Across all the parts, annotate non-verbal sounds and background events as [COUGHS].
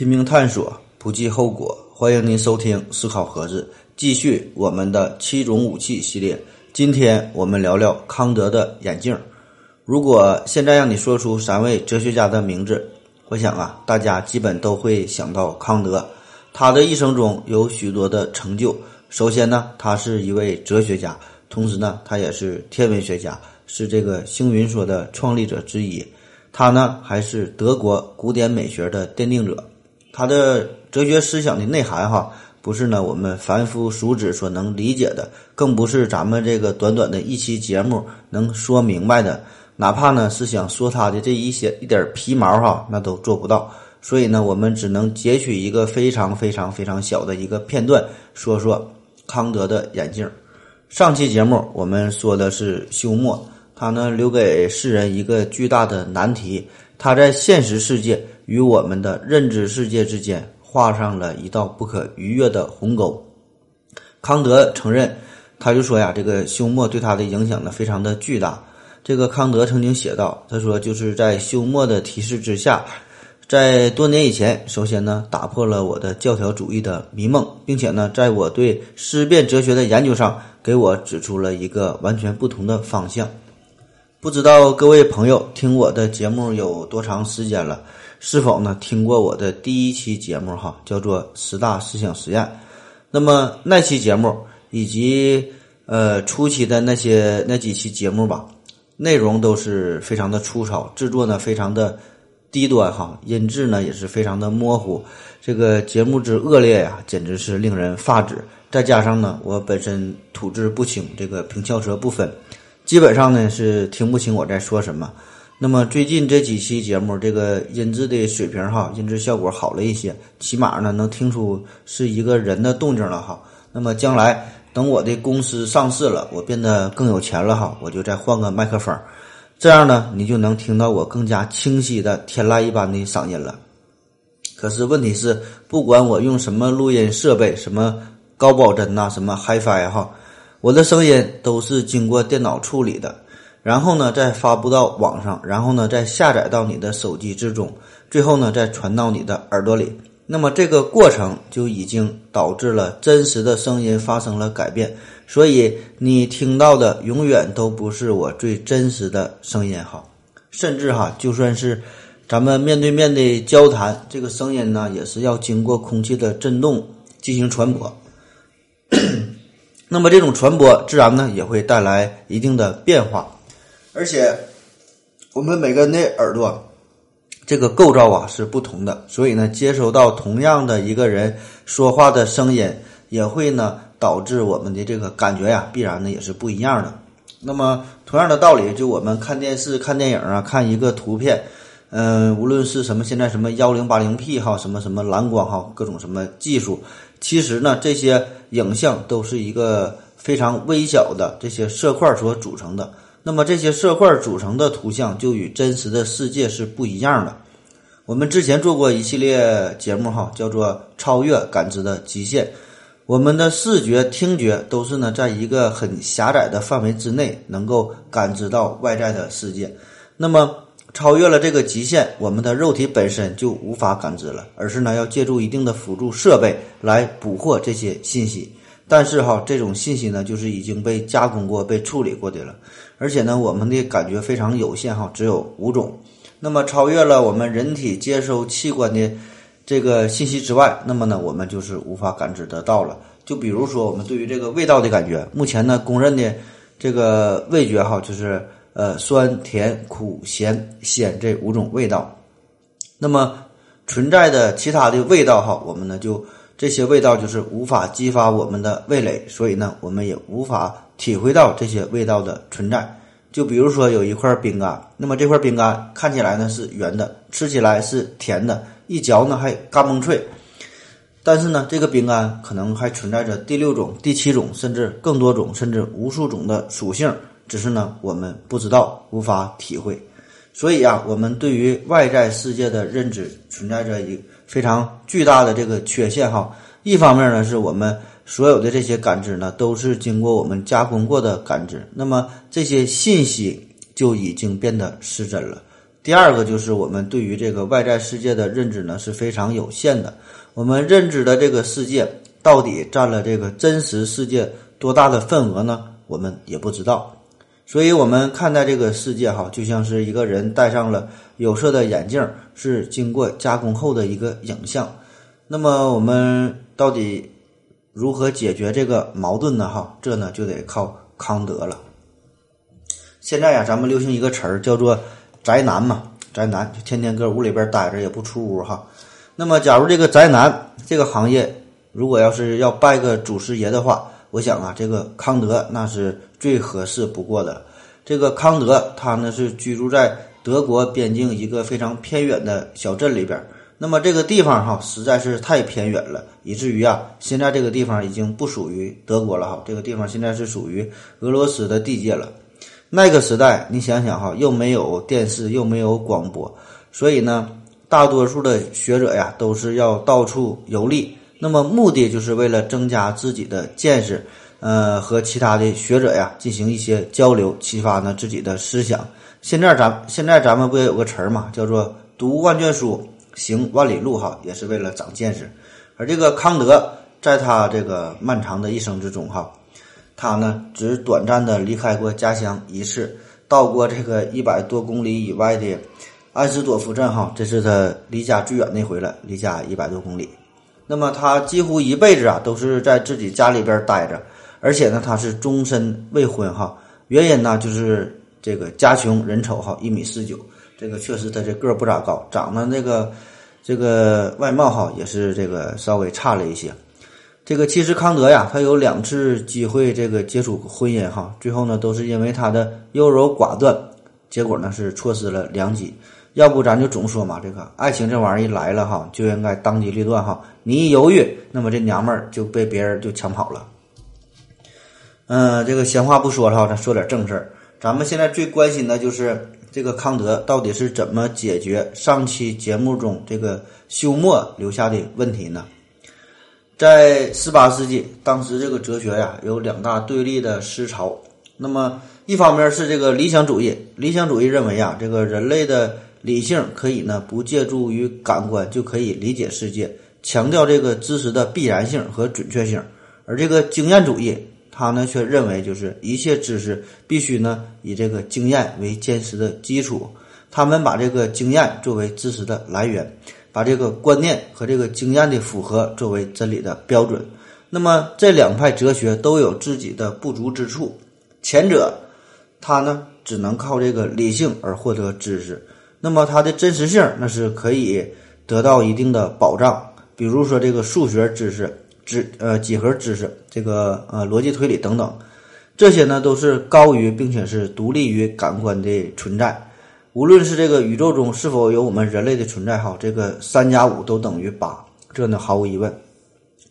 拼命探索，不计后果。欢迎您收听思考盒子，继续我们的七种武器系列。今天我们聊聊康德的眼镜。如果现在让你说出三位哲学家的名字，我想啊，大家基本都会想到康德。他的一生中有许多的成就。首先呢，他是一位哲学家，同时呢，他也是天文学家，是这个星云说的创立者之一。他呢，还是德国古典美学的奠定者。他的哲学思想的内涵，哈，不是呢我们凡夫俗子所能理解的，更不是咱们这个短短的一期节目能说明白的。哪怕呢是想说他的这一些一点皮毛，哈，那都做不到。所以呢，我们只能截取一个非常非常非常小的一个片段，说说。康德的眼镜。上期节目我们说的是休谟，他呢留给世人一个巨大的难题，他在现实世界与我们的认知世界之间画上了一道不可逾越的鸿沟。康德承认，他就说呀，这个休谟对他的影响呢非常的巨大。这个康德曾经写道，他说就是在休谟的提示之下。在多年以前，首先呢，打破了我的教条主义的迷梦，并且呢，在我对思辨哲学的研究上，给我指出了一个完全不同的方向。不知道各位朋友听我的节目有多长时间了？是否呢听过我的第一期节目？哈，叫做十大思想实验。那么那期节目以及呃初期的那些那几期节目吧，内容都是非常的粗糙，制作呢非常的。低端哈，音质呢也是非常的模糊，这个节目之恶劣呀，简直是令人发指。再加上呢，我本身吐字不清，这个平翘舌不分，基本上呢是听不清我在说什么。那么最近这几期节目，这个音质的水平哈，音质效果好了一些，起码呢能听出是一个人的动静了哈。那么将来等我的公司上市了，我变得更有钱了哈，我就再换个麦克风。这样呢，你就能听到我更加清晰的天籁一般的嗓音了。可是问题是，不管我用什么录音设备，什么高保真呐，什么 HiFi 哈，我的声音都是经过电脑处理的，然后呢再发布到网上，然后呢再下载到你的手机之中，最后呢再传到你的耳朵里。那么这个过程就已经导致了真实的声音发生了改变。所以你听到的永远都不是我最真实的声音哈，甚至哈，就算是咱们面对面的交谈，这个声音呢也是要经过空气的振动进行传播。那么这种传播自然呢也会带来一定的变化，而且我们每个人的耳朵这个构造啊是不同的，所以呢接收到同样的一个人说话的声音也会呢。导致我们的这个感觉呀，必然呢也是不一样的。那么同样的道理，就我们看电视、看电影啊，看一个图片，嗯，无论是什么现在什么幺零八零 P 哈，什么什么蓝光哈，各种什么技术，其实呢，这些影像都是一个非常微小的这些色块所组成的。那么这些色块组成的图像就与真实的世界是不一样的。我们之前做过一系列节目哈，叫做超越感知的极限。我们的视觉、听觉都是呢，在一个很狭窄的范围之内，能够感知到外在的世界。那么，超越了这个极限，我们的肉体本身就无法感知了，而是呢，要借助一定的辅助设备来捕获这些信息。但是哈，这种信息呢，就是已经被加工过、被处理过的了，而且呢，我们的感觉非常有限哈，只有五种。那么，超越了我们人体接收器官的。这个信息之外，那么呢，我们就是无法感知得到了。就比如说，我们对于这个味道的感觉，目前呢，公认的这个味觉哈，就是呃酸、甜、苦、咸、鲜这五种味道。那么存在的其他的味道哈，我们呢就这些味道就是无法激发我们的味蕾，所以呢，我们也无法体会到这些味道的存在。就比如说有一块饼干，那么这块饼干看起来呢是圆的，吃起来是甜的。一嚼呢还嘎嘣脆，但是呢，这个饼干可能还存在着第六种、第七种，甚至更多种，甚至无数种的属性，只是呢我们不知道，无法体会。所以啊，我们对于外在世界的认知存在着一非常巨大的这个缺陷哈。一方面呢，是我们所有的这些感知呢都是经过我们加工过的感知，那么这些信息就已经变得失真了。第二个就是我们对于这个外在世界的认知呢是非常有限的。我们认知的这个世界到底占了这个真实世界多大的份额呢？我们也不知道。所以，我们看待这个世界哈，就像是一个人戴上了有色的眼镜，是经过加工后的一个影像。那么，我们到底如何解决这个矛盾呢？哈，这呢就得靠康德了。现在呀，咱们流行一个词儿叫做“宅男”嘛，宅男就天天搁屋里边待着，也不出屋哈。那么，假如这个宅男这个行业，如果要是要拜个祖师爷的话，我想啊，这个康德那是最合适不过的。这个康德他呢是居住在德国边境一个非常偏远的小镇里边。那么这个地方哈实在是太偏远了，以至于啊，现在这个地方已经不属于德国了哈，这个地方现在是属于俄罗斯的地界了。那个时代，你想想哈，又没有电视，又没有广播，所以呢，大多数的学者呀，都是要到处游历。那么目的就是为了增加自己的见识，呃，和其他的学者呀进行一些交流，启发呢自己的思想。现在咱现在咱们不也有个词儿嘛，叫做读万卷书，行万里路哈，也是为了长见识。而这个康德，在他这个漫长的一生之中哈。他呢，只短暂的离开过家乡一次，到过这个一百多公里以外的安斯多夫镇，哈，这是他离家最远那回了，离家一百多公里。那么他几乎一辈子啊，都是在自己家里边待着，而且呢，他是终身未婚，哈。原因呢，就是这个家穷人丑，哈，一米四九，这个确实他这个儿不咋高，长得那个这个外貌，哈，也是这个稍微差了一些。这个其实康德呀，他有两次机会这个接触婚姻哈，最后呢都是因为他的优柔寡断，结果呢是错失了良机。要不咱就总说嘛，这个爱情这玩意儿一来了哈，就应该当机立断哈。你一犹豫，那么这娘们儿就被别人就抢跑了。嗯，这个闲话不说了哈，咱说点正事儿。咱们现在最关心的就是这个康德到底是怎么解决上期节目中这个休谟留下的问题呢？在十八世纪，当时这个哲学呀有两大对立的思潮。那么，一方面是这个理想主义，理想主义认为呀，这个人类的理性可以呢不借助于感官就可以理解世界，强调这个知识的必然性和准确性。而这个经验主义，他呢却认为就是一切知识必须呢以这个经验为坚实的基础，他们把这个经验作为知识的来源。把这个观念和这个经验的符合作为真理的标准，那么这两派哲学都有自己的不足之处。前者，他呢只能靠这个理性而获得知识，那么它的真实性那是可以得到一定的保障。比如说这个数学知识、知呃几何知识、这个呃逻辑推理等等，这些呢都是高于并且是独立于感官的存在。无论是这个宇宙中是否有我们人类的存在，哈，这个三加五都等于八，这呢毫无疑问。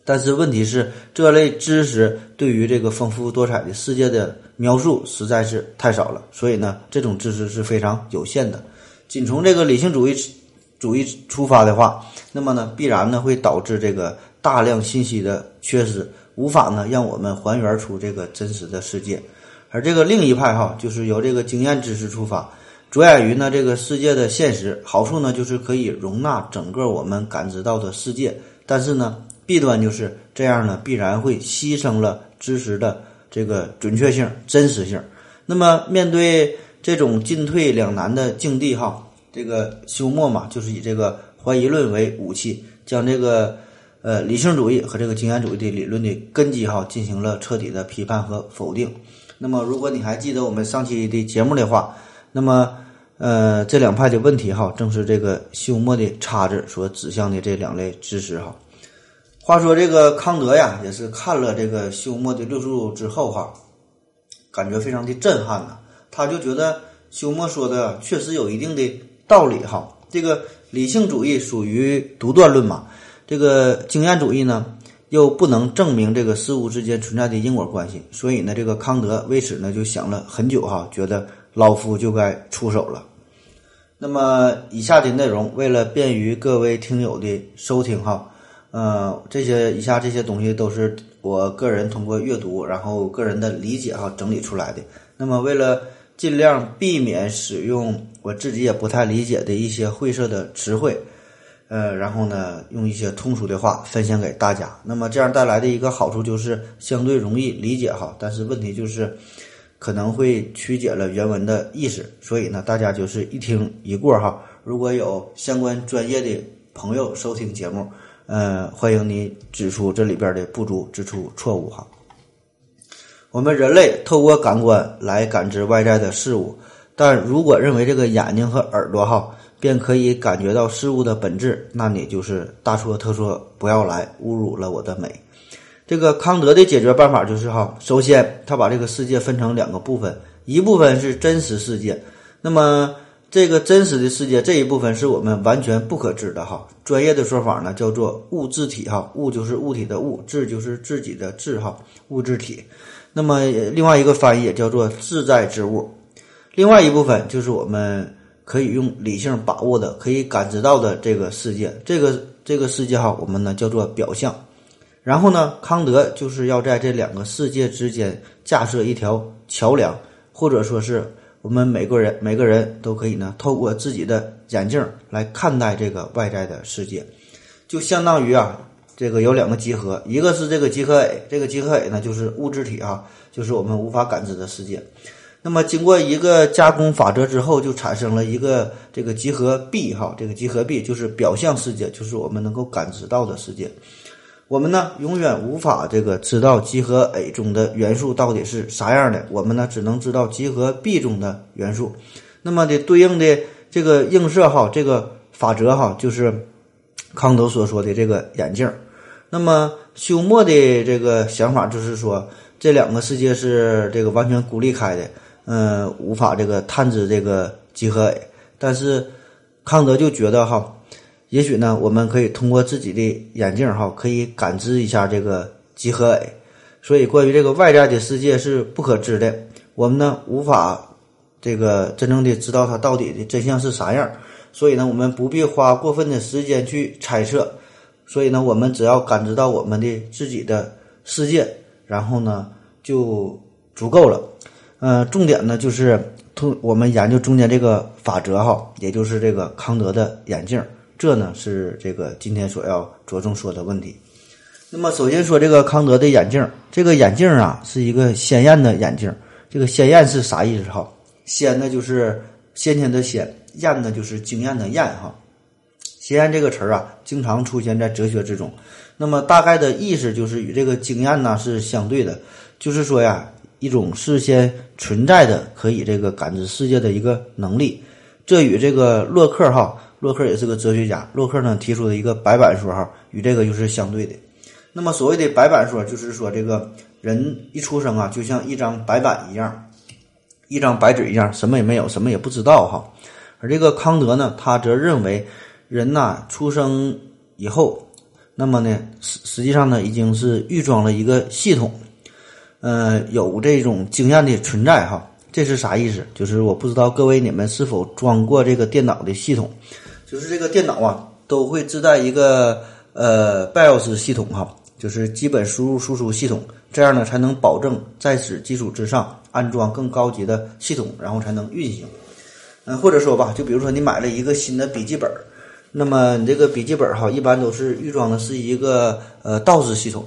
但是问题是，这类知识对于这个丰富多彩的世界的描述实在是太少了，所以呢，这种知识是非常有限的。仅从这个理性主义主义出发的话，那么呢，必然呢会导致这个大量信息的缺失，无法呢让我们还原出这个真实的世界。而这个另一派哈，就是由这个经验知识出发。着眼于呢这个世界的现实，好处呢就是可以容纳整个我们感知到的世界，但是呢弊端就是这样呢必然会牺牲了知识的这个准确性、真实性。那么面对这种进退两难的境地，哈，这个休谟嘛，就是以这个怀疑论为武器，将这个呃理性主义和这个经验主义的理论的根基哈进行了彻底的批判和否定。那么如果你还记得我们上期的节目的话，那么，呃，这两派的问题哈，正是这个休谟的叉子所指向的这两类知识哈。话说这个康德呀，也是看了这个休谟的论述之后哈，感觉非常的震撼呐。他就觉得休谟说的确实有一定的道理哈。这个理性主义属于独断论嘛，这个经验主义呢，又不能证明这个事物之间存在的因果关系，所以呢，这个康德为此呢就想了很久哈，觉得。老夫就该出手了。那么，以下的内容为了便于各位听友的收听，哈，呃，这些以下这些东西都是我个人通过阅读，然后个人的理解哈整理出来的。那么，为了尽量避免使用我自己也不太理解的一些晦涩的词汇，呃，然后呢，用一些通俗的话分享给大家。那么这样带来的一个好处就是相对容易理解哈，但是问题就是可能会曲解了原文的意思，所以呢，大家就是一听一过哈。如果有相关专业的朋友收听节目，呃，欢迎你指出这里边的不足，指出错误哈。我们人类透过感官来感知外在的事物，但如果认为这个眼睛和耳朵哈便可以感觉到事物的本质，那你就是大错特错，不要来侮辱了我的美。这个康德的解决办法就是哈，首先他把这个世界分成两个部分，一部分是真实世界，那么这个真实的世界这一部分是我们完全不可知的哈。专业的说法呢叫做物质体哈，物就是物体的物，质就是自己的质哈，物质体。那么，另外一个翻译也叫做自在之物。另外一部分就是我们可以用理性把握的、可以感知到的这个世界。这个这个世界哈，我们呢叫做表象。然后呢，康德就是要在这两个世界之间架设一条桥梁，或者说是我们每个人每个人都可以呢透过自己的眼镜来看待这个外在的世界，就相当于啊。这个有两个集合，一个是这个集合 A，这个集合 A 呢就是物质体啊，就是我们无法感知的世界。那么经过一个加工法则之后，就产生了一个这个集合 B 哈，这个集合 B 就是表象世界，就是我们能够感知到的世界。我们呢永远无法这个知道集合 A 中的元素到底是啥样的，我们呢只能知道集合 B 中的元素。那么的对应的这个映射哈，这个法则哈，就是康德所说的这个眼镜。那么休谟的这个想法就是说，这两个世界是这个完全孤立开的，嗯，无法这个探知这个集合 A。但是康德就觉得哈，也许呢，我们可以通过自己的眼镜哈，可以感知一下这个集合 A。所以，关于这个外在的世界是不可知的，我们呢无法这个真正的知道它到底的真相是啥样。所以呢，我们不必花过分的时间去猜测。所以呢，我们只要感知到我们的自己的世界，然后呢就足够了。呃，重点呢就是通我们研究中间这个法则哈，也就是这个康德的眼镜，这呢是这个今天所要着重说的问题。那么首先说这个康德的眼镜，这个眼镜啊是一个鲜艳的眼镜。这个鲜艳是啥意思哈？鲜呢就是先天的鲜，艳呢就是惊艳的艳哈。经验这个词儿啊，经常出现在哲学之中。那么大概的意思就是与这个经验呢是相对的，就是说呀，一种事先存在的可以这个感知世界的一个能力。这与这个洛克哈，洛克也是个哲学家，洛克呢提出的一个白板说哈，与这个就是相对的。那么所谓的白板说，就是说这个人一出生啊，就像一张白板一样，一张白纸一样，什么也没有，什么也不知道哈。而这个康德呢，他则认为。人呐，出生以后，那么呢，实实际上呢，已经是预装了一个系统，呃，有这种经验的存在哈。这是啥意思？就是我不知道各位你们是否装过这个电脑的系统，就是这个电脑啊，都会自带一个呃 BIOS 系统哈，就是基本输入输出系统，这样呢才能保证在此基础之上安装更高级的系统，然后才能运行。嗯，或者说吧，就比如说你买了一个新的笔记本。那么你这个笔记本哈，一般都是预装的是一个呃 DOS 系统，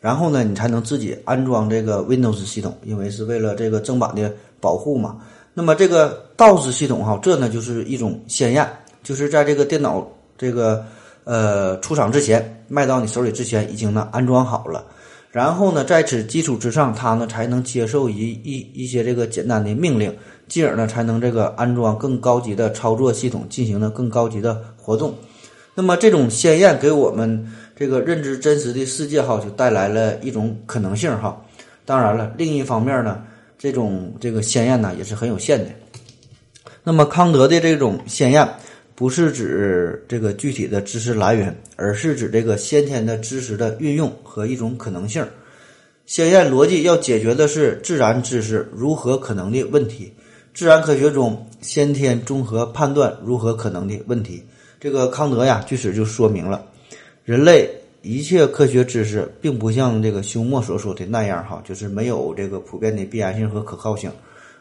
然后呢，你才能自己安装这个 Windows 系统，因为是为了这个正版的保护嘛。那么这个 DOS 系统哈，这呢就是一种鲜艳，就是在这个电脑这个呃出厂之前，卖到你手里之前，已经呢安装好了。然后呢，在此基础之上，它呢才能接受一一一些这个简单的命令，进而呢才能这个安装更高级的操作系统，进行了更高级的活动。那么这种鲜艳给我们这个认知真实的世界哈，就带来了一种可能性哈。当然了，另一方面呢，这种这个鲜艳呢也是很有限的。那么康德的这种鲜艳。不是指这个具体的知识来源，而是指这个先天的知识的运用和一种可能性。先验逻辑要解决的是自然知识如何可能的问题，自然科学中先天综合判断如何可能的问题。这个康德呀，据此就说明了，人类一切科学知识并不像这个休谟所说的那样哈，就是没有这个普遍的必然性和可靠性，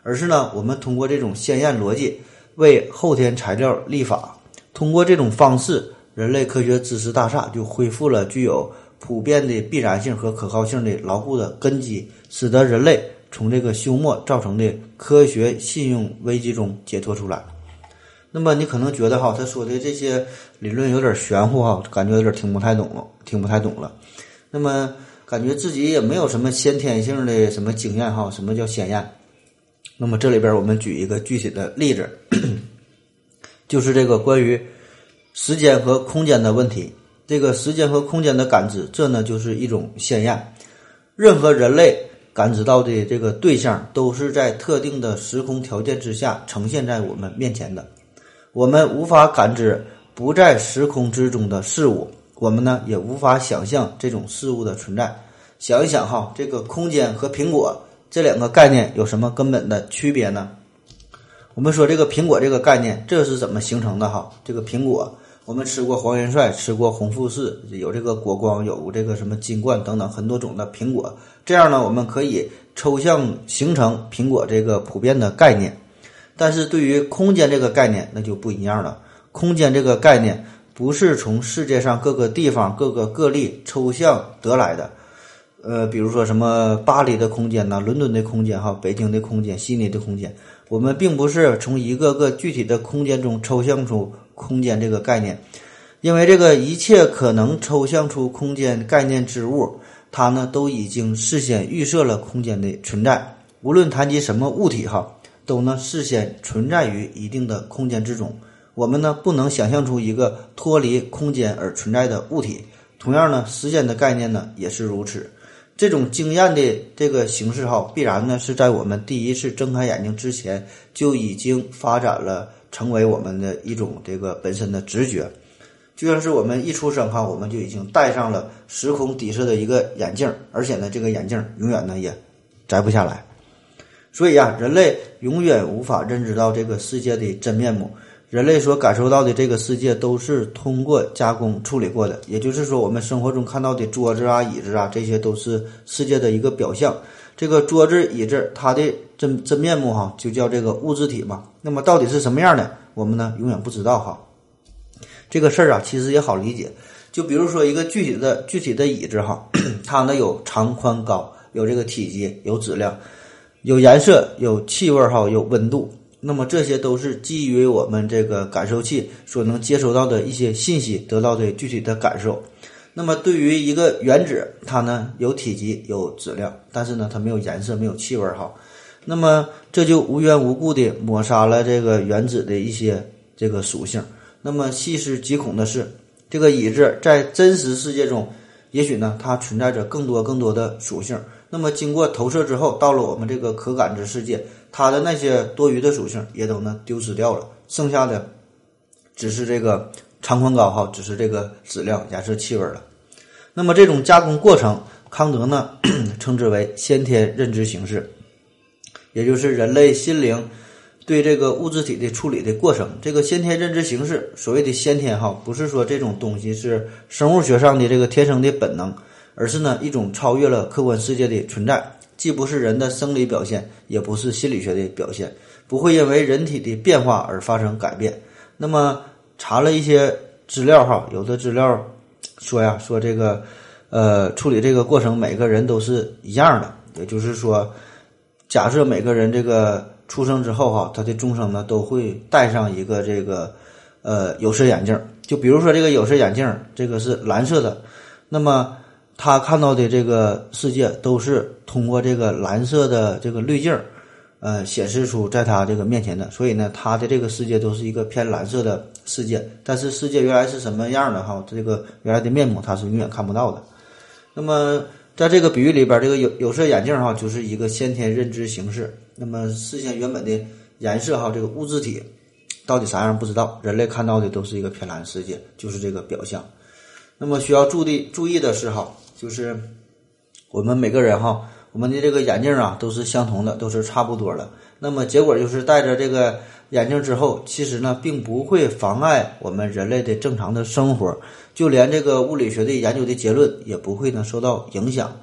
而是呢，我们通过这种先验逻辑。为后天材料立法。通过这种方式，人类科学知识大厦就恢复了具有普遍的必然性和可靠性的牢固的根基，使得人类从这个休谟造成的科学信用危机中解脱出来。那么你可能觉得哈，他说的这些理论有点玄乎哈，感觉有点听不太懂了，听不太懂了。那么感觉自己也没有什么先天性的什么经验哈，什么叫先验？那么这里边我们举一个具体的例子，[CLEARS THROAT] 就是这个关于时间和空间的问题。这个时间和空间的感知，这呢就是一种先验。任何人类感知到的这个对象，都是在特定的时空条件之下呈现在我们面前的。我们无法感知不在时空之中的事物，我们呢也无法想象这种事物的存在。想一想哈，这个空间和苹果这两个概念有什么根本的区别呢？我们说这个苹果这个概念，这是怎么形成的哈？这个苹果，我们吃过黄元帅，吃过红富士，有这个果光，有这个什么金冠等等很多种的苹果。这样呢，我们可以抽象形成苹果这个普遍的概念。但是对于空间这个概念，那就不一样了。空间这个概念不是从世界上各个地方、各个个例抽象得来的。呃，比如说什么巴黎的空间呐，伦敦的空间哈，北京的空间，悉尼的空间，我们并不是从一个个具体的空间中抽象出空间这个概念，因为这个一切可能抽象出空间概念之物，它呢都已经事先预设了空间的存在。无论谈及什么物体哈。都呢事先存在于一定的空间之中，我们呢不能想象出一个脱离空间而存在的物体。同样呢，时间的概念呢也是如此。这种经验的这个形式哈，必然呢是在我们第一次睁开眼睛之前就已经发展了，成为我们的一种这个本身的直觉。就像是我们一出生哈，我们就已经戴上了时空底色的一个眼镜，而且呢，这个眼镜永远呢也摘不下来。所以呀，人类永远无法认知到这个世界的真面目。人类所感受到的这个世界都是通过加工处理过的，也就是说，我们生活中看到的桌子啊、椅子啊，这些都是世界的一个表象。这个桌子、椅子，它的真真面目哈，就叫这个物质体嘛。那么到底是什么样的，我们呢永远不知道哈。这个事儿啊，其实也好理解。就比如说一个具体的具体的椅子哈，[CLEARS THROAT] 它呢有长宽高，有这个体积，有质量。有颜色，有气味，哈，有温度。那么这些都是基于我们这个感受器所能接收到的一些信息得到的具体的感受。那么对于一个原子，它呢有体积，有质量，但是呢它没有颜色，没有气味，哈。那么这就无缘无故的抹杀了这个原子的一些这个属性。那么细思极恐的是，这个椅子在真实世界中，也许呢它存在着更多更多的属性。那么经过投射之后，到了我们这个可感知世界，它的那些多余的属性也都呢丢失掉了，剩下的只是这个长宽高哈，只是这个质量、颜色、气味了。那么这种加工过程，康德呢 [CLEARS THROAT] 称之为先天认知形式，也就是人类心灵对这个物质体的处理的过程。这个先天认知形式，所谓的先天哈，不是说这种东西是生物学上的这个天生的本能。而是呢一种超越了客观世界的存在，既不是人的生理表现，也不是心理学的表现，不会因为人体的变化而发生改变。那么查了一些资料哈，有的资料说呀，说这个呃处理这个过程，每个人都是一样的，也就是说，假设每个人这个出生之后哈，他的终生呢都会戴上一个这个呃有色眼镜，就比如说这个有色眼镜，这个是蓝色的，那么。他看到的这个世界都是通过这个蓝色的这个滤镜，呃，显示出在他这个面前的，所以呢，他的这个世界都是一个偏蓝色的世界。但是世界原来是什么样的哈？这个原来的面目他是永远看不到的。那么在这个比喻里边，这个有有色眼镜哈，就是一个先天认知形式。那么事先原本的颜色哈，这个物质体到底啥样不知道，人类看到的都是一个偏蓝世界，就是这个表象。那么需要注意注意的是哈。就是我们每个人哈，我们的这个眼镜啊都是相同的，都是差不多的。那么结果就是戴着这个眼镜之后，其实呢并不会妨碍我们人类的正常的生活，就连这个物理学的研究的结论也不会呢受到影响。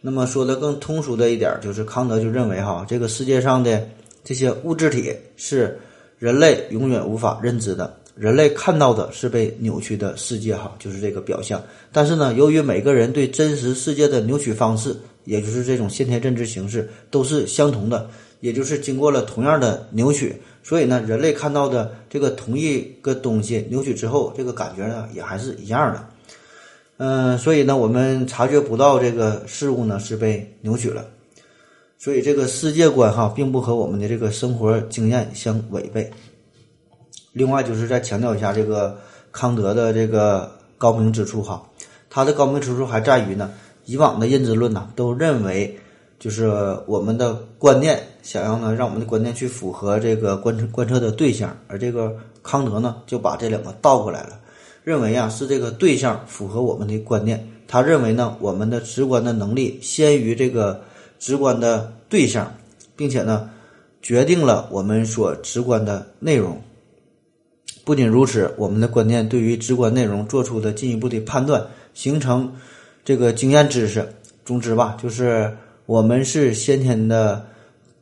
那么说的更通俗的一点，就是康德就认为哈，这个世界上的这些物质体是。人类永远无法认知的。人类看到的是被扭曲的世界，哈，就是这个表象。但是呢，由于每个人对真实世界的扭曲方式，也就是这种先天认知形式，都是相同的，也就是经过了同样的扭曲，所以呢，人类看到的这个同一个东西扭曲之后，这个感觉呢，也还是一样的。嗯，所以呢，我们察觉不到这个事物呢是被扭曲了。所以这个世界观哈，并不和我们的这个生活经验相违背。另外，就是再强调一下这个康德的这个高明之处哈，他的高明之处还在于呢，以往的认知论呢都认为，就是我们的观念想要呢让我们的观念去符合这个观测观测的对象，而这个康德呢就把这两个倒过来了，认为啊是这个对象符合我们的观念，他认为呢我们的直观的能力先于这个直观的对象，并且呢决定了我们所直观的内容。不仅如此，我们的观念对于直观内容做出的进一步的判断，形成这个经验知识。总之吧，就是我们是先天的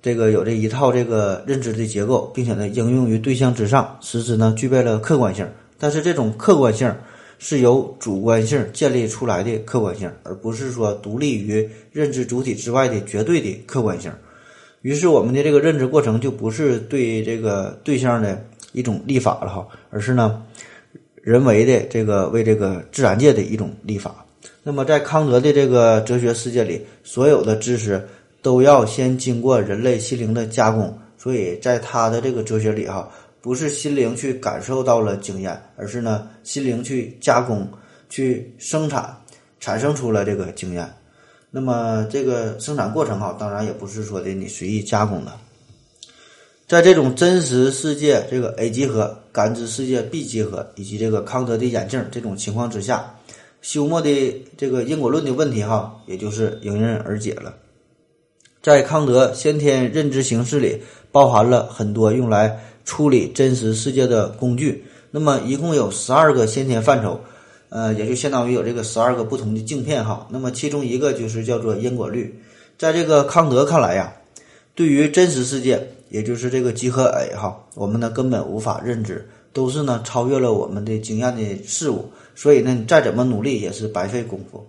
这个有这一套这个认知的结构，并且呢应用于对象之上，使之呢具备了客观性。但是这种客观性是由主观性建立出来的客观性，而不是说独立于认知主体之外的绝对的客观性。于是我们的这个认知过程就不是对这个对象的。一种立法了哈，而是呢，人为的这个为这个自然界的一种立法。那么在康德的这个哲学世界里，所有的知识都要先经过人类心灵的加工。所以在他的这个哲学里哈，不是心灵去感受到了经验，而是呢心灵去加工、去生产，产生出了这个经验。那么这个生产过程哈，当然也不是说的你随意加工的。在这种真实世界这个 A 集合、感知世界 B 集合以及这个康德的眼镜这种情况之下，休谟的这个因果论的问题哈，也就是迎刃而解了。在康德先天认知形式里，包含了很多用来处理真实世界的工具。那么一共有十二个先天范畴，呃，也就相当于有这个十二个不同的镜片哈。那么其中一个就是叫做因果律。在这个康德看来呀，对于真实世界。也就是这个集合 A 哈，我们呢根本无法认知，都是呢超越了我们的经验的事物，所以呢你再怎么努力也是白费功夫。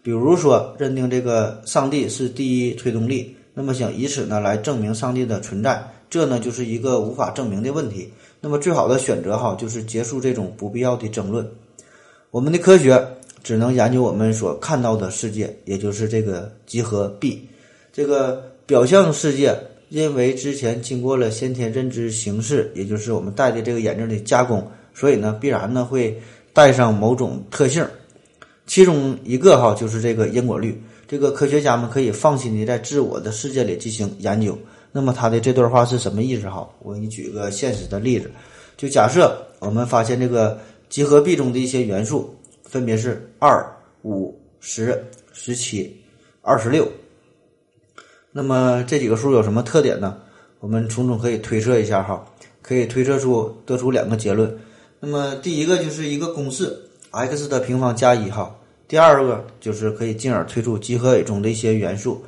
比如说认定这个上帝是第一推动力，那么想以此呢来证明上帝的存在，这呢就是一个无法证明的问题。那么最好的选择哈就是结束这种不必要的争论。我们的科学只能研究我们所看到的世界，也就是这个集合 B，这个表象世界。因为之前经过了先天认知形式，也就是我们戴的这个眼镜的加工，所以呢，必然呢会带上某种特性。其中一个哈就是这个因果律，这个科学家们可以放心的在自我的世界里进行研究。那么他的这段话是什么意思哈？我给你举个现实的例子，就假设我们发现这个集合 B 中的一些元素，分别是二、五、十、十七、二十六。那么这几个数有什么特点呢？我们从中可以推测一下哈，可以推测出得出两个结论。那么第一个就是一个公式，x 的平方加一哈。第二个就是可以进而推出集合 A 中的一些元素，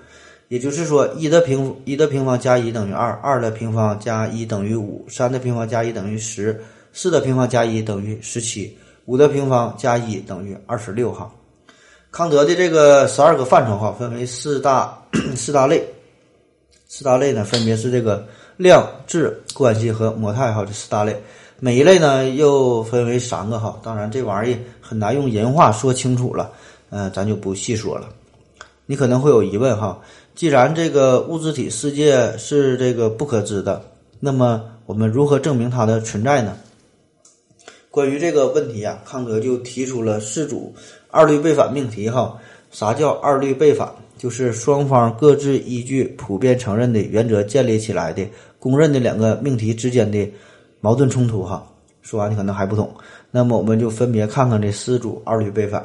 也就是说一的平一的平方加一等于二，二的平方加一等于五，三的平方加一等于十，四的平方加一等于十七，五的平方加一等于二十六哈。康德的这个十二个范畴哈，分为四大四大类，四大类呢分别是这个量、质、关系和模态哈，这四大类。每一类呢又分为三个哈，当然这玩意儿很难用人话说清楚了，嗯，咱就不细说了。你可能会有疑问哈，既然这个物质体世界是这个不可知的，那么我们如何证明它的存在呢？关于这个问题啊，康德就提出了四组。二律背反命题，哈，啥叫二律背反？就是双方各自依据普遍承认的原则建立起来的公认的两个命题之间的矛盾冲突，哈。说完你可能还不懂，那么我们就分别看看这四组二律背反。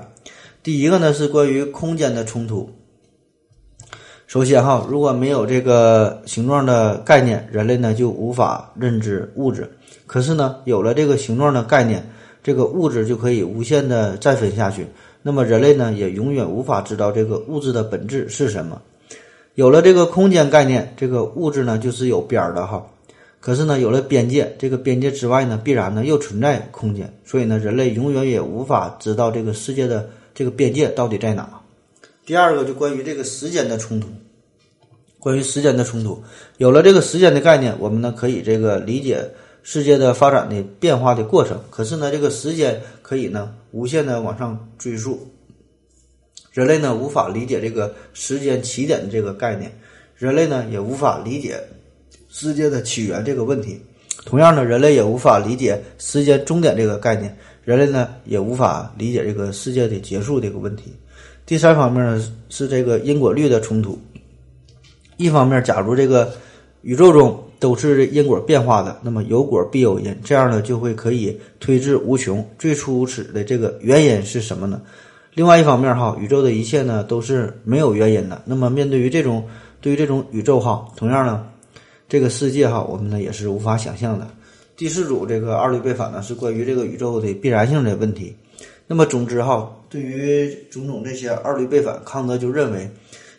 第一个呢是关于空间的冲突。首先，哈，如果没有这个形状的概念，人类呢就无法认知物质。可是呢，有了这个形状的概念，这个物质就可以无限的再分下去。那么人类呢，也永远无法知道这个物质的本质是什么。有了这个空间概念，这个物质呢就是有边儿的哈。可是呢，有了边界，这个边界之外呢，必然呢又存在空间，所以呢，人类永远也无法知道这个世界的这个边界到底在哪。第二个就关于这个时间的冲突，关于时间的冲突，有了这个时间的概念，我们呢可以这个理解世界的发展的变化的过程。可是呢，这个时间可以呢无限的往上追溯，人类呢无法理解这个时间起点的这个概念，人类呢也无法理解。世界的起源这个问题，同样呢，人类也无法理解时间终点这个概念，人类呢也无法理解这个世界的结束这个问题。第三方面呢是这个因果律的冲突。一方面，假如这个宇宙中都是因果变化的，那么有果必有因，这样呢就会可以推至无穷。最初始的这个原因是什么呢？另外一方面哈，宇宙的一切呢都是没有原因的。那么面对于这种对于这种宇宙哈，同样呢。这个世界哈，我们呢也是无法想象的。第四组这个二律背反呢，是关于这个宇宙的必然性的问题。那么总之哈，对于种种这些二律背反，康德就认为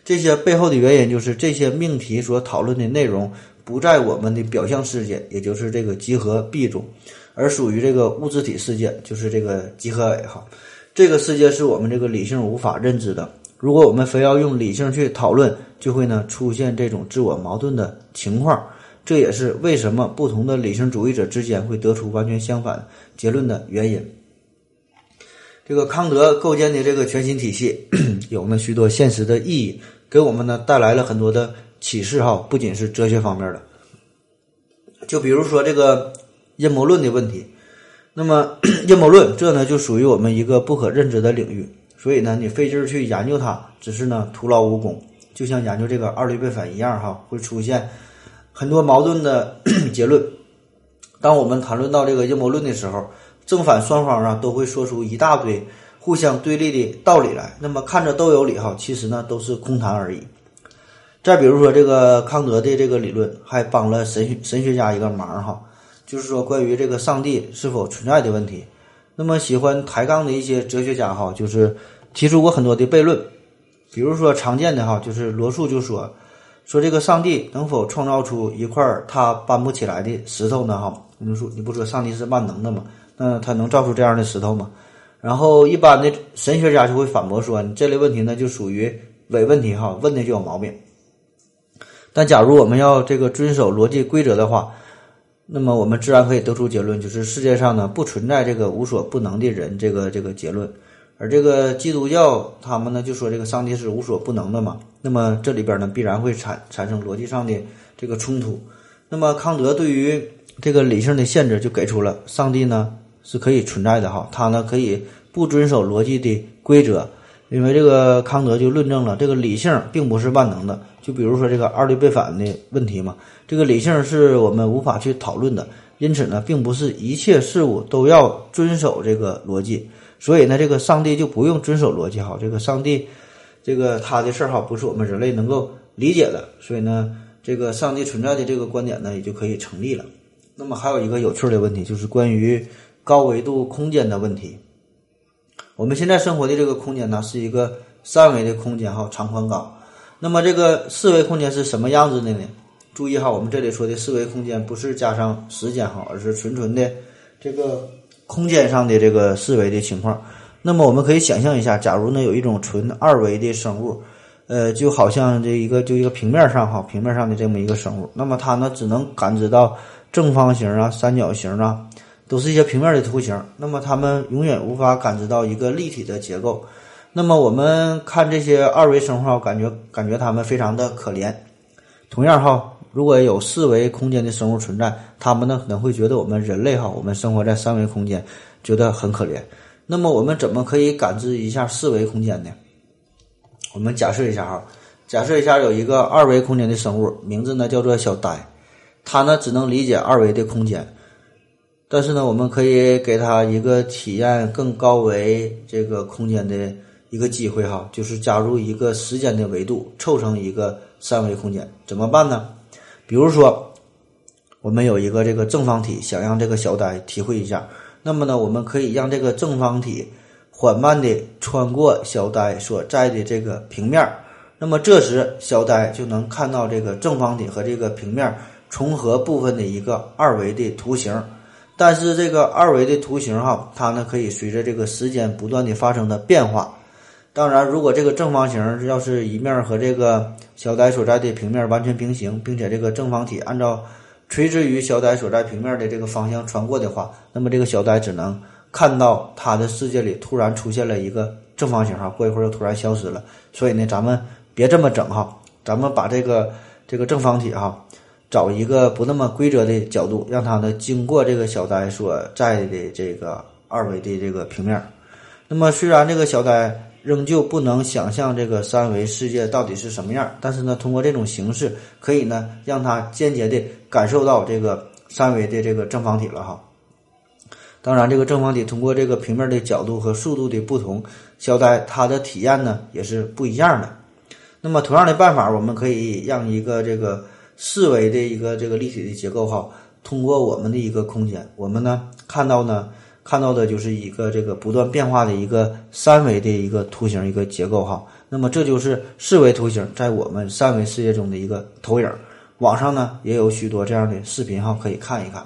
这些背后的原因就是这些命题所讨论的内容不在我们的表象世界，也就是这个集合 B 中，而属于这个物质体世界，就是这个集合 A 哈。这个世界是我们这个理性无法认知的。如果我们非要用理性去讨论，就会呢出现这种自我矛盾的情况。这也是为什么不同的理性主义者之间会得出完全相反结论的原因。这个康德构建的这个全新体系 [CLEARS THROAT] 有呢许多现实的意义，给我们呢带来了很多的启示哈，不仅是哲学方面的，就比如说这个阴谋论的问题。那么 [COUGHS] 阴谋论这呢就属于我们一个不可认知的领域。所以呢，你费劲儿去研究它，只是呢徒劳无功，就像研究这个二律背反一样哈，会出现很多矛盾的 [COUGHS] 结论。当我们谈论到这个阴谋论的时候，正反双方啊都会说出一大堆互相对立的道理来，那么看着都有理哈，其实呢都是空谈而已。再比如说这个康德的这个理论，还帮了神神学家一个忙哈，就是说关于这个上帝是否存在的问题。那么喜欢抬杠的一些哲学家哈，就是提出过很多的悖论，比如说常见的哈，就是罗素就说说这个上帝能否创造出一块他搬不起来的石头呢？哈，你说你不说上帝是万能的吗？那他能造出这样的石头吗？然后一般的神学家就会反驳说，你这类问题呢就属于伪问题哈，问的就有毛病。但假如我们要这个遵守逻辑规则的话。那么我们自然可以得出结论，就是世界上呢不存在这个无所不能的人这个这个结论，而这个基督教他们呢就说这个上帝是无所不能的嘛。那么这里边呢必然会产产生逻辑上的这个冲突。那么康德对于这个理性的限制就给出了上帝呢是可以存在的哈，他呢可以不遵守逻辑的规则，因为这个康德就论证了这个理性并不是万能的。就比如说这个二律背反的问题嘛。这个理性是我们无法去讨论的，因此呢，并不是一切事物都要遵守这个逻辑。所以呢，这个上帝就不用遵守逻辑哈。这个上帝，这个他的事儿哈，不是我们人类能够理解的。所以呢，这个上帝存在的这个观点呢，也就可以成立了。那么还有一个有趣的问题，就是关于高维度空间的问题。我们现在生活的这个空间呢，是一个三维的空间哈，长宽高。那么这个四维空间是什么样子的呢？注意哈，我们这里说的四维空间不是加上时间哈，而是纯纯的这个空间上的这个四维的情况。那么我们可以想象一下，假如呢有一种纯二维的生物，呃，就好像这一个就一个平面上哈，平面上的这么一个生物，那么它呢只能感知到正方形啊、三角形啊，都是一些平面的图形。那么它们永远无法感知到一个立体的结构。那么我们看这些二维生物，感觉感觉它们非常的可怜。同样哈。如果有四维空间的生物存在，他们呢可能会觉得我们人类哈，我们生活在三维空间，觉得很可怜。那么我们怎么可以感知一下四维空间呢？我们假设一下哈，假设一下有一个二维空间的生物，名字呢叫做小呆，它呢只能理解二维的空间，但是呢我们可以给它一个体验更高维这个空间的一个机会哈，就是加入一个时间的维度，凑成一个三维空间，怎么办呢？比如说，我们有一个这个正方体，想让这个小呆体会一下，那么呢，我们可以让这个正方体缓慢地穿过小呆所在的这个平面，那么这时小呆就能看到这个正方体和这个平面重合部分的一个二维的图形。但是这个二维的图形哈，它呢可以随着这个时间不断的发生的变化。当然，如果这个正方形要是一面和这个小呆所在的平面完全平行，并且这个正方体按照垂直于小呆所在平面的这个方向穿过的话，那么这个小呆只能看到它的世界里突然出现了一个正方形哈，过一会儿又突然消失了。所以呢，咱们别这么整哈，咱们把这个这个正方体哈。找一个不那么规则的角度，让它呢经过这个小呆所在的这个二维的这个平面。那么虽然这个小呆仍旧不能想象这个三维世界到底是什么样，但是呢，通过这种形式，可以呢让他间接的感受到这个三维的这个正方体了哈。当然，这个正方体通过这个平面的角度和速度的不同，小呆它的体验呢也是不一样的。那么同样的办法，我们可以让一个这个。四维的一个这个立体的结构哈，通过我们的一个空间，我们呢看到呢看到的就是一个这个不断变化的一个三维的一个图形一个结构哈。那么这就是四维图形在我们三维世界中的一个投影。网上呢也有许多这样的视频哈，可以看一看。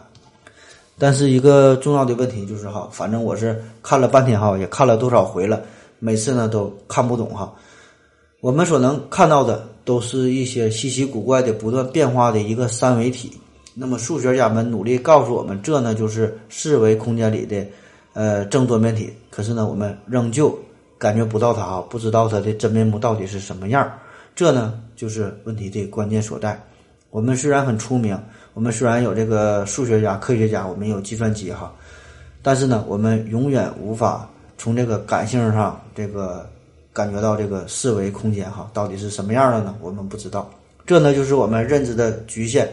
但是一个重要的问题就是哈，反正我是看了半天哈，也看了多少回了，每次呢都看不懂哈。我们所能看到的。都是一些稀奇古怪的、不断变化的一个三维体。那么数学家们努力告诉我们，这呢就是四维空间里的呃正多面体。可是呢，我们仍旧感觉不到它啊，不知道它的真面目到底是什么样。这呢就是问题的关键所在。我们虽然很出名，我们虽然有这个数学家、科学家，我们有计算机哈，但是呢，我们永远无法从这个感性上这个。感觉到这个四维空间哈，到底是什么样的呢？我们不知道，这呢就是我们认知的局限。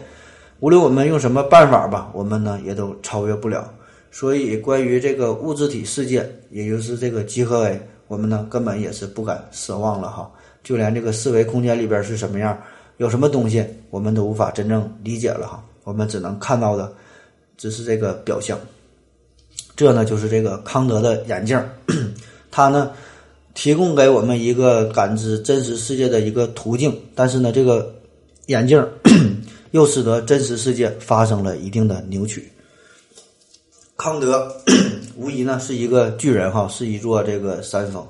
无论我们用什么办法吧，我们呢也都超越不了。所以，关于这个物质体世界，也就是这个集合 A，我们呢根本也是不敢奢望了哈。就连这个四维空间里边是什么样，有什么东西，我们都无法真正理解了哈。我们只能看到的只是这个表象。这呢就是这个康德的眼镜，[CLEARS THROAT] 它呢。提供给我们一个感知真实世界的一个途径，但是呢，这个眼镜又使得真实世界发生了一定的扭曲。康德无疑呢是一个巨人哈，是一座这个山峰。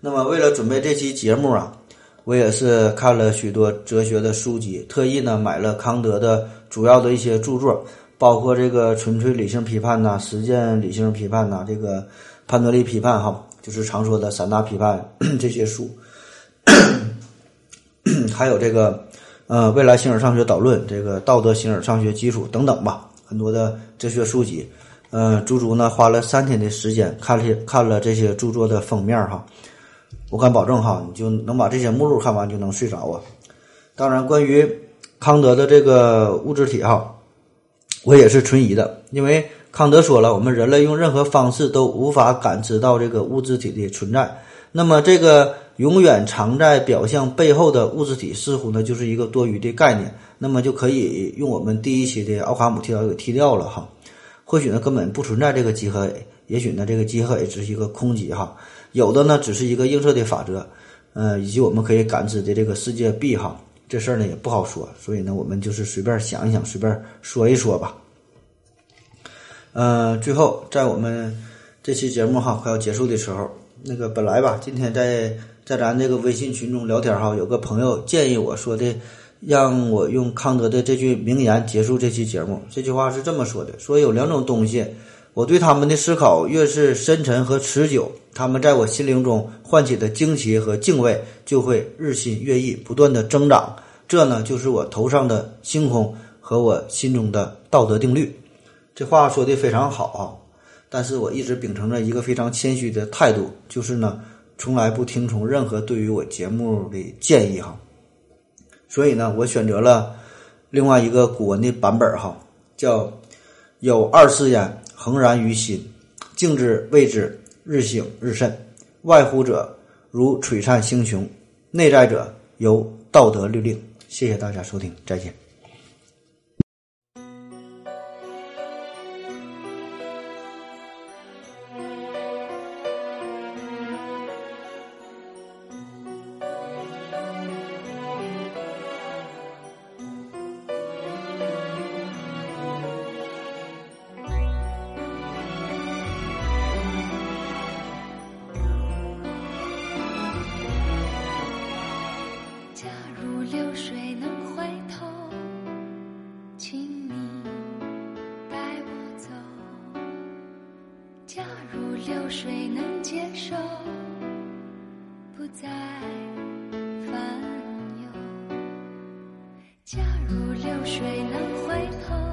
那么为了准备这期节目啊，我也是看了许多哲学的书籍，特意呢买了康德的主要的一些著作，包括这个《纯粹理性批判》呐，《实践理性批判》呐，这个《潘多利批判》哈。就是常说的三大批判 [CLEARS THROAT] 这些书，[COUGHS] 还有这个呃未来形而上学导论，这个道德形而上学基础等等吧，很多的哲学书籍。嗯，足足呢花了三天的时间看了看了这些著作的封面哈，我敢保证哈，你就能把这些目录看完就能睡着啊。当然，关于康德的这个物质体哈，我也是存疑的，因为。康德说了，我们人类用任何方式都无法感知到这个物质体的存在。那么，这个永远藏在表象背后的物质体，似乎呢就是一个多余的概念。那么，就可以用我们第一期的奥卡姆剃刀给剃掉了哈。或许呢根本不存在这个集合 A，也许呢这个集合 A 只是一个空集哈。有的呢只是一个映射的法则，呃，以及我们可以感知的这个世界 B 哈。这事儿呢也不好说，所以呢我们就是随便想一想，随便说一说吧。嗯，最后在我们这期节目哈快要结束的时候，那个本来吧，今天在在咱这个微信群中聊天哈，有个朋友建议我说的，让我用康德的这句名言结束这期节目。这句话是这么说的：说有两种东西，我对他们的思考越是深沉和持久，他们在我心灵中唤起的惊奇和敬畏就会日新月异，不断的增长。这呢，就是我头上的星空和我心中的道德定律。这话说的非常好啊，但是我一直秉承着一个非常谦虚的态度，就是呢，从来不听从任何对于我节目的建议哈。所以呢，我选择了另外一个古文的版本哈，叫“有二世焉，恒然于心，静之谓之，日省日甚。外乎者，如璀璨星穹；内在者，由道德律令。”谢谢大家收听，再见。假如流水能回头，